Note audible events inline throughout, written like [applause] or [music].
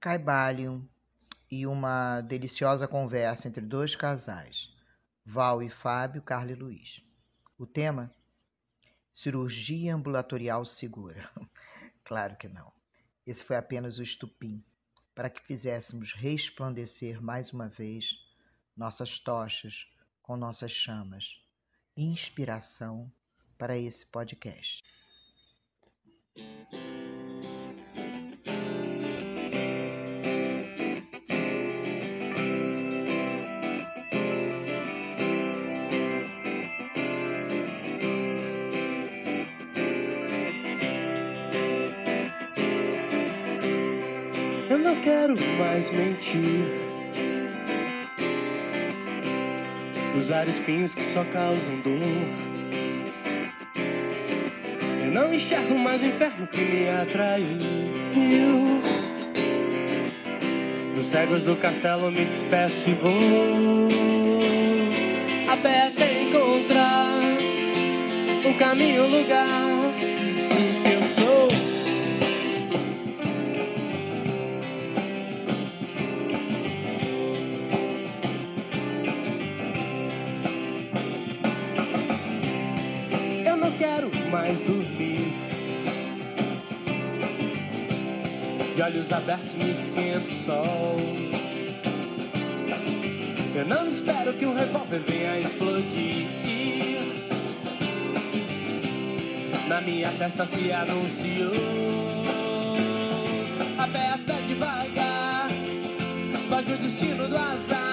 Caibalion e uma deliciosa conversa entre dois casais, Val e Fábio, Carla e Luiz. O tema? Cirurgia ambulatorial segura. [laughs] claro que não. Esse foi apenas o estupim para que fizéssemos resplandecer mais uma vez nossas tochas com nossas chamas. Inspiração para esse podcast. Quero mais mentir. Usar espinhos que só causam dor. Eu não enxergo mais o inferno que me atraiu. Dos cegos do castelo me despeço e vou aberto a encontrar um caminho, um lugar mais dormir. De olhos abertos me esquenta o sol. Eu não espero que o revólver venha a explodir. Na minha testa se anunciou. Aberta devagar, foge o destino do azar.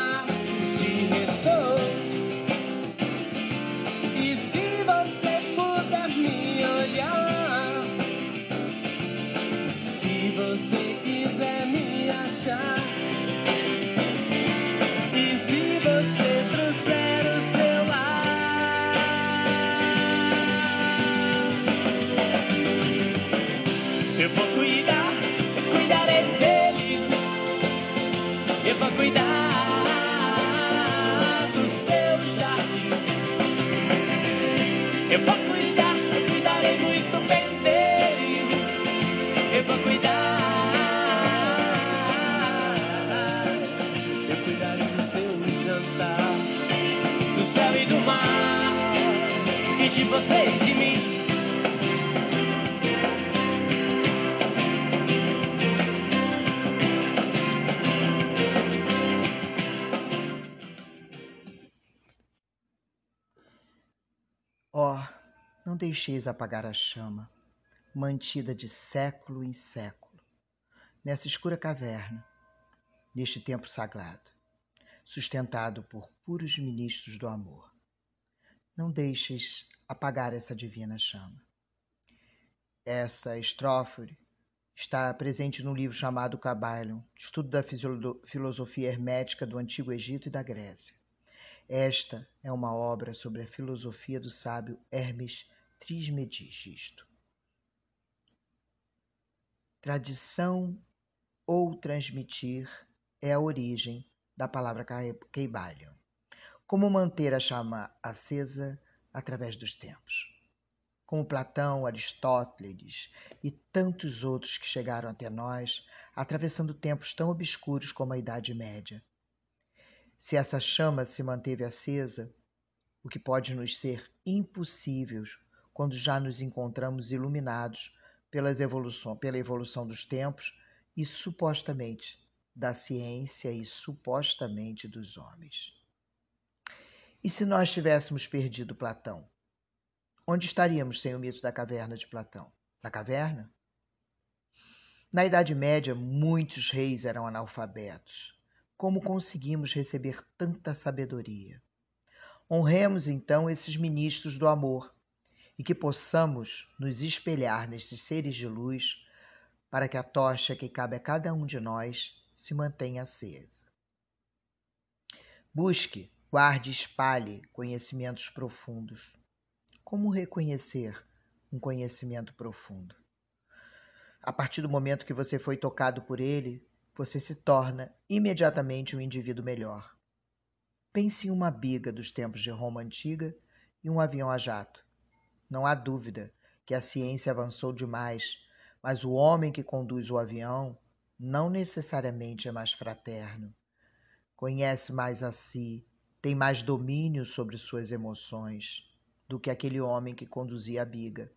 Não deixeis apagar a chama, mantida de século em século, nessa escura caverna, neste templo sagrado, sustentado por puros ministros do amor. Não deixes apagar essa divina chama. Essa estrofe está presente no livro chamado Cabalon, Estudo da Filosofia Hermética do Antigo Egito e da Grécia. Esta é uma obra sobre a filosofia do sábio Hermes Trismegisto. Tradição ou transmitir é a origem da palavra Keibalion. Como manter a chama acesa através dos tempos. Como Platão, Aristóteles e tantos outros que chegaram até nós, atravessando tempos tão obscuros como a Idade Média. Se essa chama se manteve acesa, o que pode nos ser impossível quando já nos encontramos iluminados pelas evolução, pela evolução dos tempos e supostamente da ciência e supostamente dos homens. E se nós tivéssemos perdido Platão? Onde estaríamos sem o mito da caverna de Platão? Na caverna? Na Idade Média, muitos reis eram analfabetos. Como conseguimos receber tanta sabedoria? Honremos então esses ministros do amor e que possamos nos espelhar nesses seres de luz para que a tocha que cabe a cada um de nós se mantenha acesa. Busque, guarde e espalhe conhecimentos profundos. Como reconhecer um conhecimento profundo? A partir do momento que você foi tocado por ele, você se torna imediatamente um indivíduo melhor. Pense em uma biga dos tempos de Roma antiga e um avião a jato. Não há dúvida que a ciência avançou demais, mas o homem que conduz o avião não necessariamente é mais fraterno. Conhece mais a si, tem mais domínio sobre suas emoções do que aquele homem que conduzia a biga.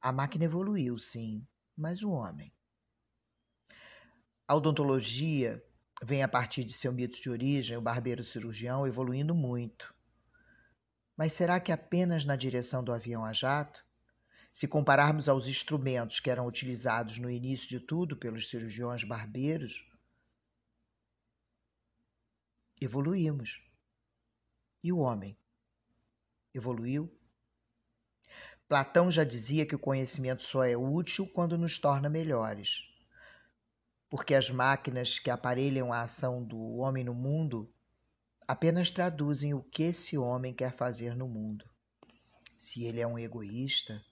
A máquina evoluiu, sim, mas o homem. A odontologia vem a partir de seu mito de origem, o barbeiro cirurgião, evoluindo muito. Mas será que apenas na direção do avião a jato? Se compararmos aos instrumentos que eram utilizados no início de tudo pelos cirurgiões barbeiros, evoluímos. E o homem? Evoluiu? Platão já dizia que o conhecimento só é útil quando nos torna melhores. Porque as máquinas que aparelham a ação do homem no mundo apenas traduzem o que esse homem quer fazer no mundo. Se ele é um egoísta,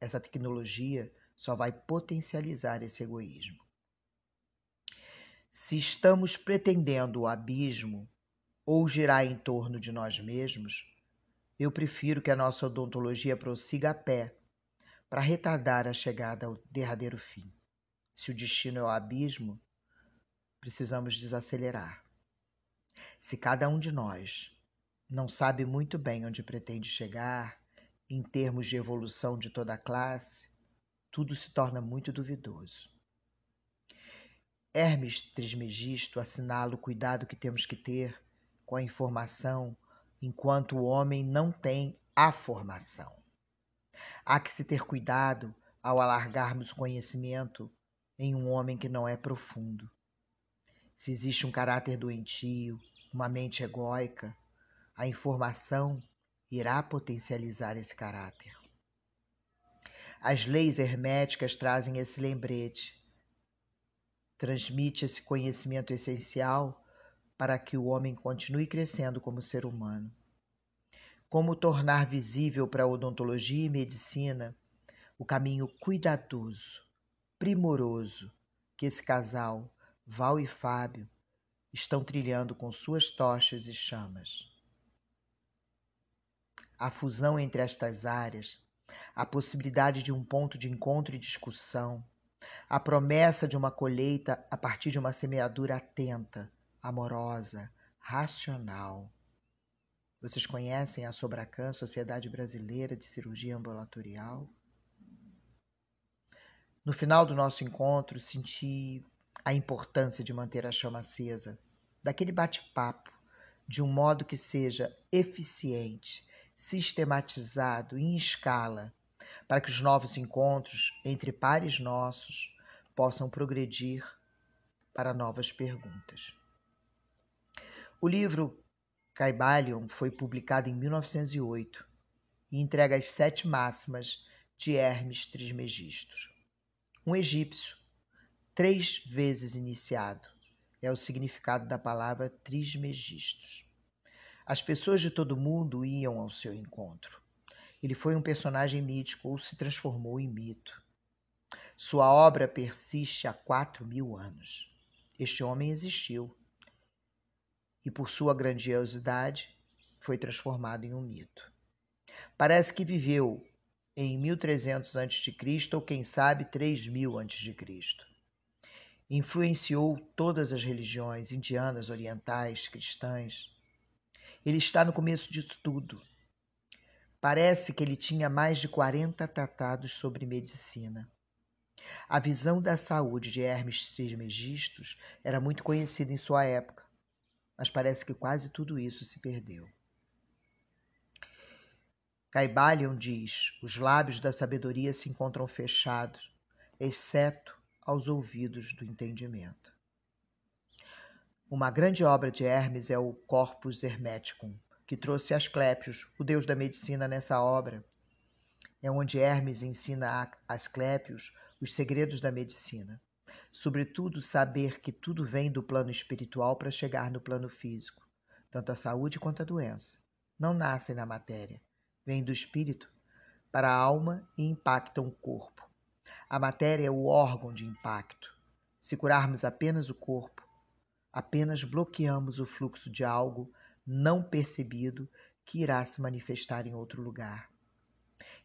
essa tecnologia só vai potencializar esse egoísmo. Se estamos pretendendo o abismo ou girar em torno de nós mesmos, eu prefiro que a nossa odontologia prossiga a pé para retardar a chegada ao derradeiro fim. Se o destino é o abismo, precisamos desacelerar. Se cada um de nós não sabe muito bem onde pretende chegar, em termos de evolução de toda a classe, tudo se torna muito duvidoso. Hermes Trismegisto assinala o cuidado que temos que ter com a informação enquanto o homem não tem a formação. Há que se ter cuidado ao alargarmos o conhecimento em um homem que não é profundo. Se existe um caráter doentio, uma mente egóica, a informação irá potencializar esse caráter. As leis herméticas trazem esse lembrete. Transmite esse conhecimento essencial para que o homem continue crescendo como ser humano. Como tornar visível para a odontologia e medicina o caminho cuidadoso, primoroso que esse casal, Val e Fábio, estão trilhando com suas tochas e chamas a fusão entre estas áreas, a possibilidade de um ponto de encontro e discussão, a promessa de uma colheita a partir de uma semeadura atenta, amorosa, racional. Vocês conhecem a Sobracan, Sociedade Brasileira de Cirurgia Ambulatorial? No final do nosso encontro, senti a importância de manter a chama acesa, daquele bate-papo, de um modo que seja eficiente, sistematizado em escala, para que os novos encontros entre pares nossos possam progredir para novas perguntas. O livro Caibalion foi publicado em 1908 e entrega as sete máximas de Hermes Trismegisto. Um egípcio, três vezes iniciado, é o significado da palavra Trismegistos. As pessoas de todo mundo iam ao seu encontro. Ele foi um personagem mítico ou se transformou em mito. Sua obra persiste há quatro mil anos. Este homem existiu e, por sua grandiosidade, foi transformado em um mito. Parece que viveu em 1300 a.C. ou quem sabe 3000 a.C. Influenciou todas as religiões indianas, orientais, cristãs, ele está no começo disso tudo. Parece que ele tinha mais de 40 tratados sobre medicina. A visão da saúde de Hermes Trismegistus era muito conhecida em sua época, mas parece que quase tudo isso se perdeu. Caibalion diz: os lábios da sabedoria se encontram fechados, exceto aos ouvidos do entendimento. Uma grande obra de Hermes é o Corpus Hermeticum, que trouxe Asclépios, o deus da medicina, nessa obra. É onde Hermes ensina a Asclépios os segredos da medicina. Sobretudo, saber que tudo vem do plano espiritual para chegar no plano físico. Tanto a saúde quanto a doença. Não nascem na matéria, vêm do espírito para a alma e impactam o corpo. A matéria é o órgão de impacto. Se curarmos apenas o corpo, apenas bloqueamos o fluxo de algo não percebido que irá se manifestar em outro lugar.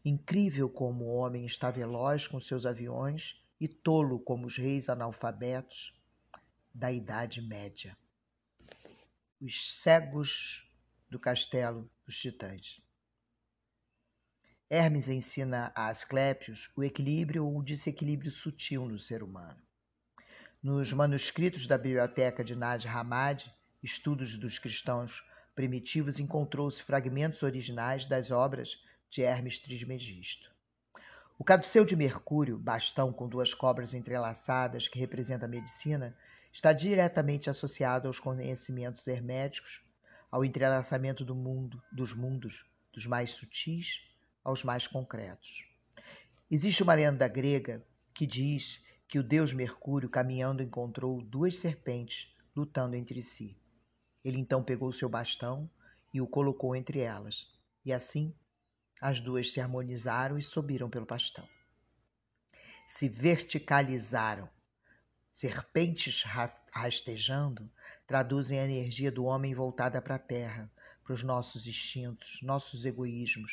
Incrível como o homem está veloz com seus aviões e tolo como os reis analfabetos da Idade Média. Os cegos do castelo dos titãs. Hermes ensina a Asclépios o equilíbrio ou o desequilíbrio sutil no ser humano. Nos manuscritos da biblioteca de Nag Hammadi, Estudos dos Cristãos Primitivos, encontrou-se fragmentos originais das obras de Hermes Trismegisto. O caduceu de Mercúrio, bastão com duas cobras entrelaçadas que representa a medicina, está diretamente associado aos conhecimentos herméticos, ao entrelaçamento do mundo, dos mundos, dos mais sutis aos mais concretos. Existe uma lenda grega que diz que o deus Mercúrio, caminhando, encontrou duas serpentes lutando entre si. Ele então pegou seu bastão e o colocou entre elas, e assim as duas se harmonizaram e subiram pelo bastão. Se verticalizaram. Serpentes rastejando traduzem a energia do homem voltada para a terra, para os nossos instintos, nossos egoísmos,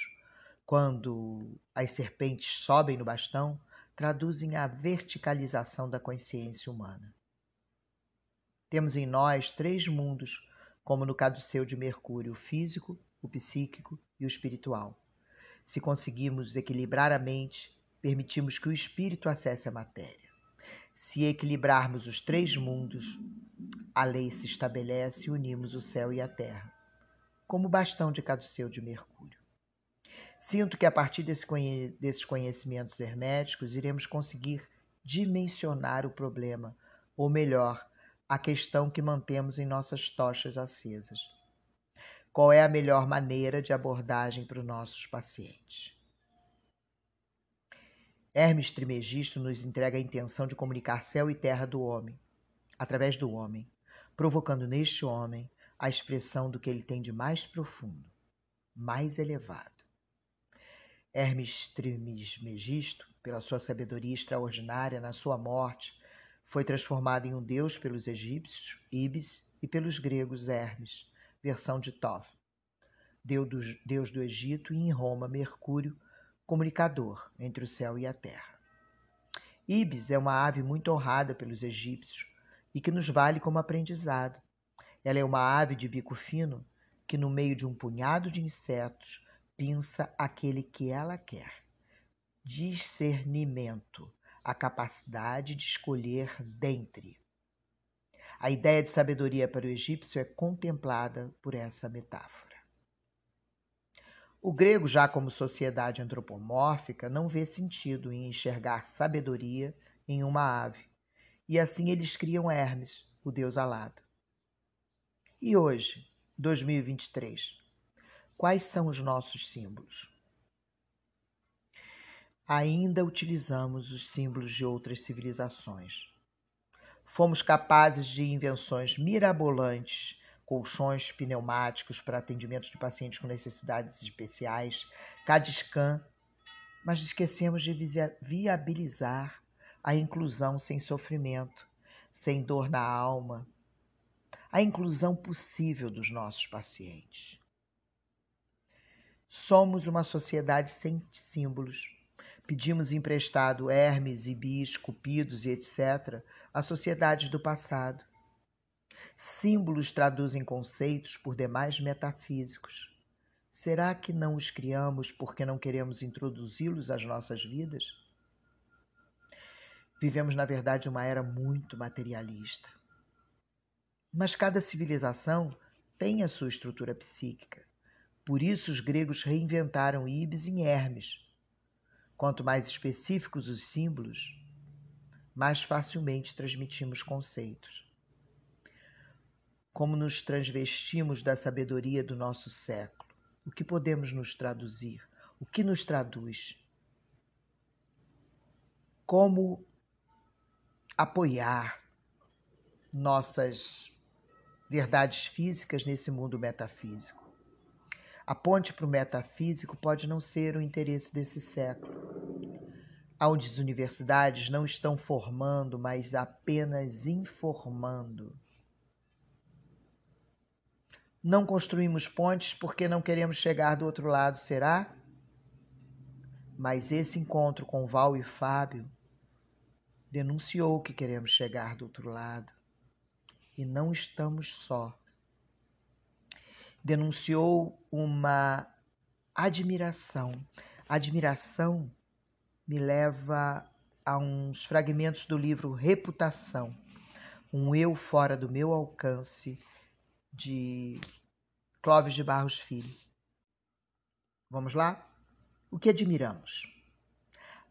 quando as serpentes sobem no bastão, traduzem a verticalização da consciência humana. Temos em nós três mundos, como no caduceu de Mercúrio: o físico, o psíquico e o espiritual. Se conseguimos equilibrar a mente, permitimos que o espírito acesse a matéria. Se equilibrarmos os três mundos, a lei se estabelece e unimos o céu e a terra, como o bastão de caduceu de Mercúrio. Sinto que a partir desse conhe desses conhecimentos herméticos iremos conseguir dimensionar o problema, ou melhor, a questão que mantemos em nossas tochas acesas. Qual é a melhor maneira de abordagem para os nossos pacientes? Hermes Trimegisto nos entrega a intenção de comunicar céu e terra do homem, através do homem, provocando neste homem a expressão do que ele tem de mais profundo, mais elevado. Hermes Trismegisto, pela sua sabedoria extraordinária na sua morte, foi transformado em um deus pelos egípcios, Ibis, e pelos gregos, Hermes, versão de Thoth, deus do Egito, e em Roma, Mercúrio, comunicador entre o céu e a terra. Ibis é uma ave muito honrada pelos egípcios e que nos vale como aprendizado. Ela é uma ave de bico fino que, no meio de um punhado de insetos, pinça aquele que ela quer. Discernimento, a capacidade de escolher dentre. A ideia de sabedoria para o egípcio é contemplada por essa metáfora. O grego, já como sociedade antropomórfica, não vê sentido em enxergar sabedoria em uma ave, e assim eles criam Hermes, o deus alado. E hoje, 2023, Quais são os nossos símbolos? Ainda utilizamos os símbolos de outras civilizações. Fomos capazes de invenções mirabolantes, colchões pneumáticos para atendimento de pacientes com necessidades especiais, CAD-SCAN, mas esquecemos de viabilizar a inclusão sem sofrimento, sem dor na alma, a inclusão possível dos nossos pacientes. Somos uma sociedade sem símbolos. Pedimos emprestado Hermes, Ibis, Cupidos e etc. a sociedades do passado. Símbolos traduzem conceitos por demais metafísicos. Será que não os criamos porque não queremos introduzi-los às nossas vidas? Vivemos, na verdade, uma era muito materialista. Mas cada civilização tem a sua estrutura psíquica. Por isso, os gregos reinventaram Ibis em Hermes. Quanto mais específicos os símbolos, mais facilmente transmitimos conceitos. Como nos transvestimos da sabedoria do nosso século? O que podemos nos traduzir? O que nos traduz? Como apoiar nossas verdades físicas nesse mundo metafísico? A ponte para o metafísico pode não ser o interesse desse século, onde as universidades não estão formando, mas apenas informando. Não construímos pontes porque não queremos chegar do outro lado, será? Mas esse encontro com Val e Fábio denunciou que queremos chegar do outro lado e não estamos só. Denunciou uma admiração. Admiração me leva a uns fragmentos do livro Reputação, um eu fora do meu alcance, de Clóvis de Barros Filho. Vamos lá? O que admiramos?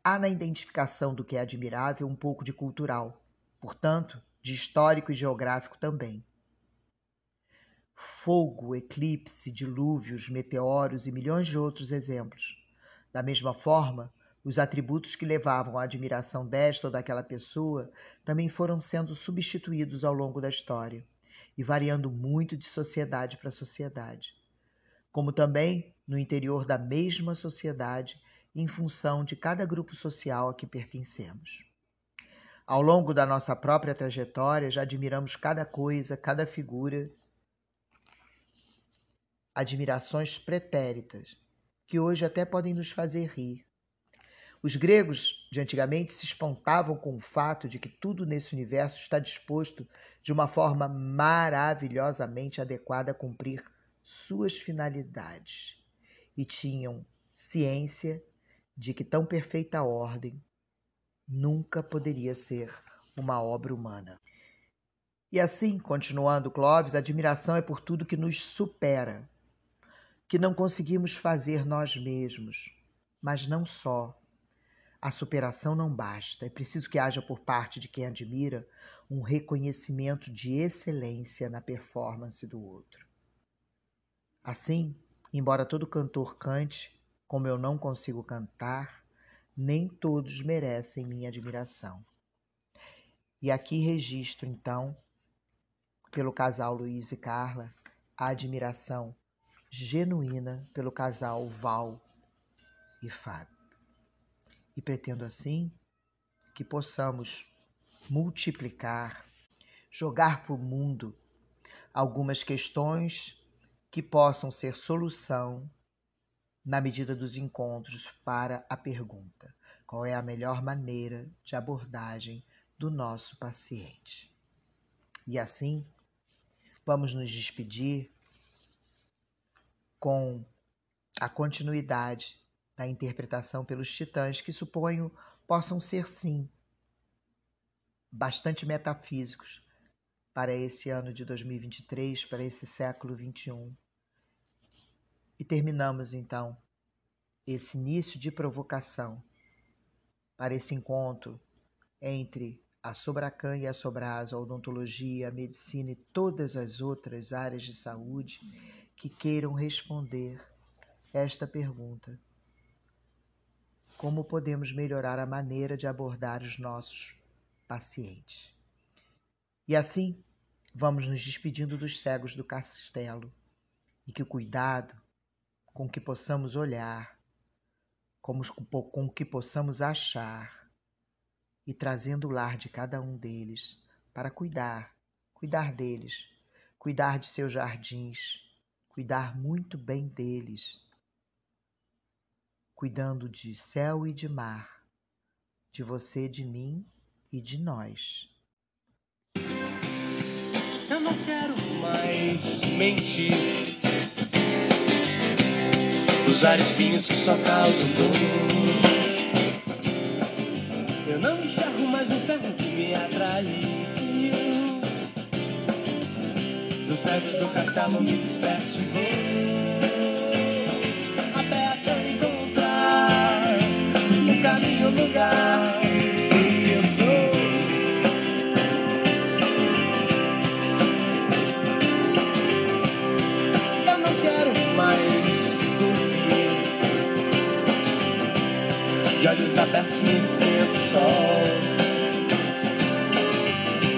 Há na identificação do que é admirável um pouco de cultural, portanto, de histórico e geográfico também. Fogo, eclipse, dilúvios, meteoros e milhões de outros exemplos. Da mesma forma, os atributos que levavam à admiração desta ou daquela pessoa também foram sendo substituídos ao longo da história e variando muito de sociedade para sociedade, como também no interior da mesma sociedade, em função de cada grupo social a que pertencemos. Ao longo da nossa própria trajetória, já admiramos cada coisa, cada figura, admirações pretéritas, que hoje até podem nos fazer rir. Os gregos de antigamente se espantavam com o fato de que tudo nesse universo está disposto de uma forma maravilhosamente adequada a cumprir suas finalidades. E tinham ciência de que tão perfeita ordem nunca poderia ser uma obra humana. E assim, continuando Clóvis, a admiração é por tudo que nos supera, que não conseguimos fazer nós mesmos, mas não só a superação não basta, é preciso que haja por parte de quem admira um reconhecimento de excelência na performance do outro. Assim, embora todo cantor cante, como eu não consigo cantar, nem todos merecem minha admiração. E aqui registro, então, pelo casal Luiz e Carla, a admiração genuína pelo casal Val e Fábio e pretendo assim que possamos multiplicar, jogar para o mundo algumas questões que possam ser solução na medida dos encontros para a pergunta: qual é a melhor maneira de abordagem do nosso paciente? E assim, vamos nos despedir com a continuidade da interpretação pelos titãs, que suponho possam ser, sim, bastante metafísicos para esse ano de 2023, para esse século 21. E terminamos então esse início de provocação para esse encontro entre a Sobracan e a Sobrasa, a odontologia, a medicina e todas as outras áreas de saúde que queiram responder esta pergunta como podemos melhorar a maneira de abordar os nossos pacientes. E assim, vamos nos despedindo dos cegos do castelo e que o cuidado com que possamos olhar, com que possamos achar e trazendo o lar de cada um deles para cuidar, cuidar deles, cuidar de seus jardins, cuidar muito bem deles cuidando de céu e de mar, de você, de mim e de nós. Eu não quero mais mentir, usar espinhos que só causam dor. Eu não enxergo mais o ferro que me atraiu. Cegos do castelo me disperso e vou. caminho, lugar que eu sou. Eu não quero mais dormir. De olhos abertos me esquento o sol.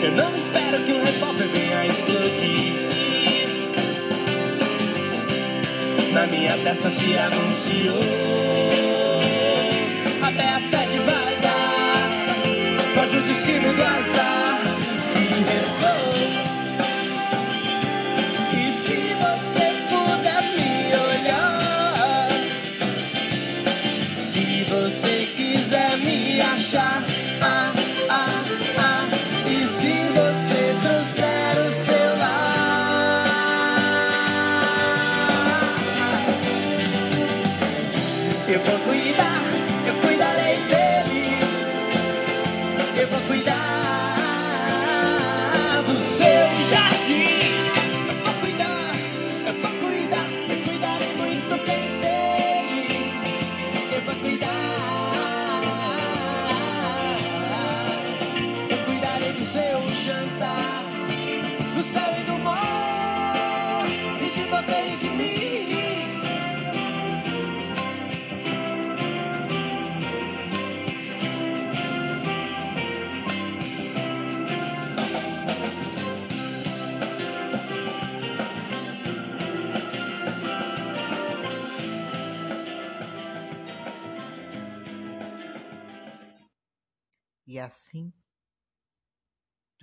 Eu não espero que um revólver venha explodir. Na minha testa se anunciou aberta devagar. Foge o destino do azar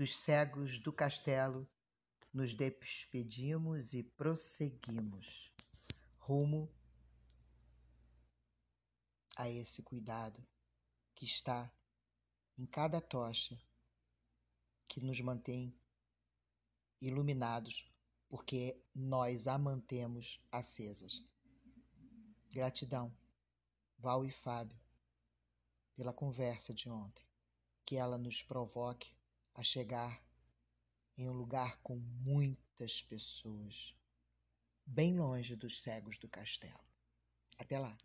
dos cegos do castelo, nos despedimos e prosseguimos rumo a esse cuidado que está em cada tocha que nos mantém iluminados, porque nós a mantemos acesas. Gratidão, Val e Fábio, pela conversa de ontem que ela nos provoque a chegar em um lugar com muitas pessoas, bem longe dos cegos do castelo. Até lá!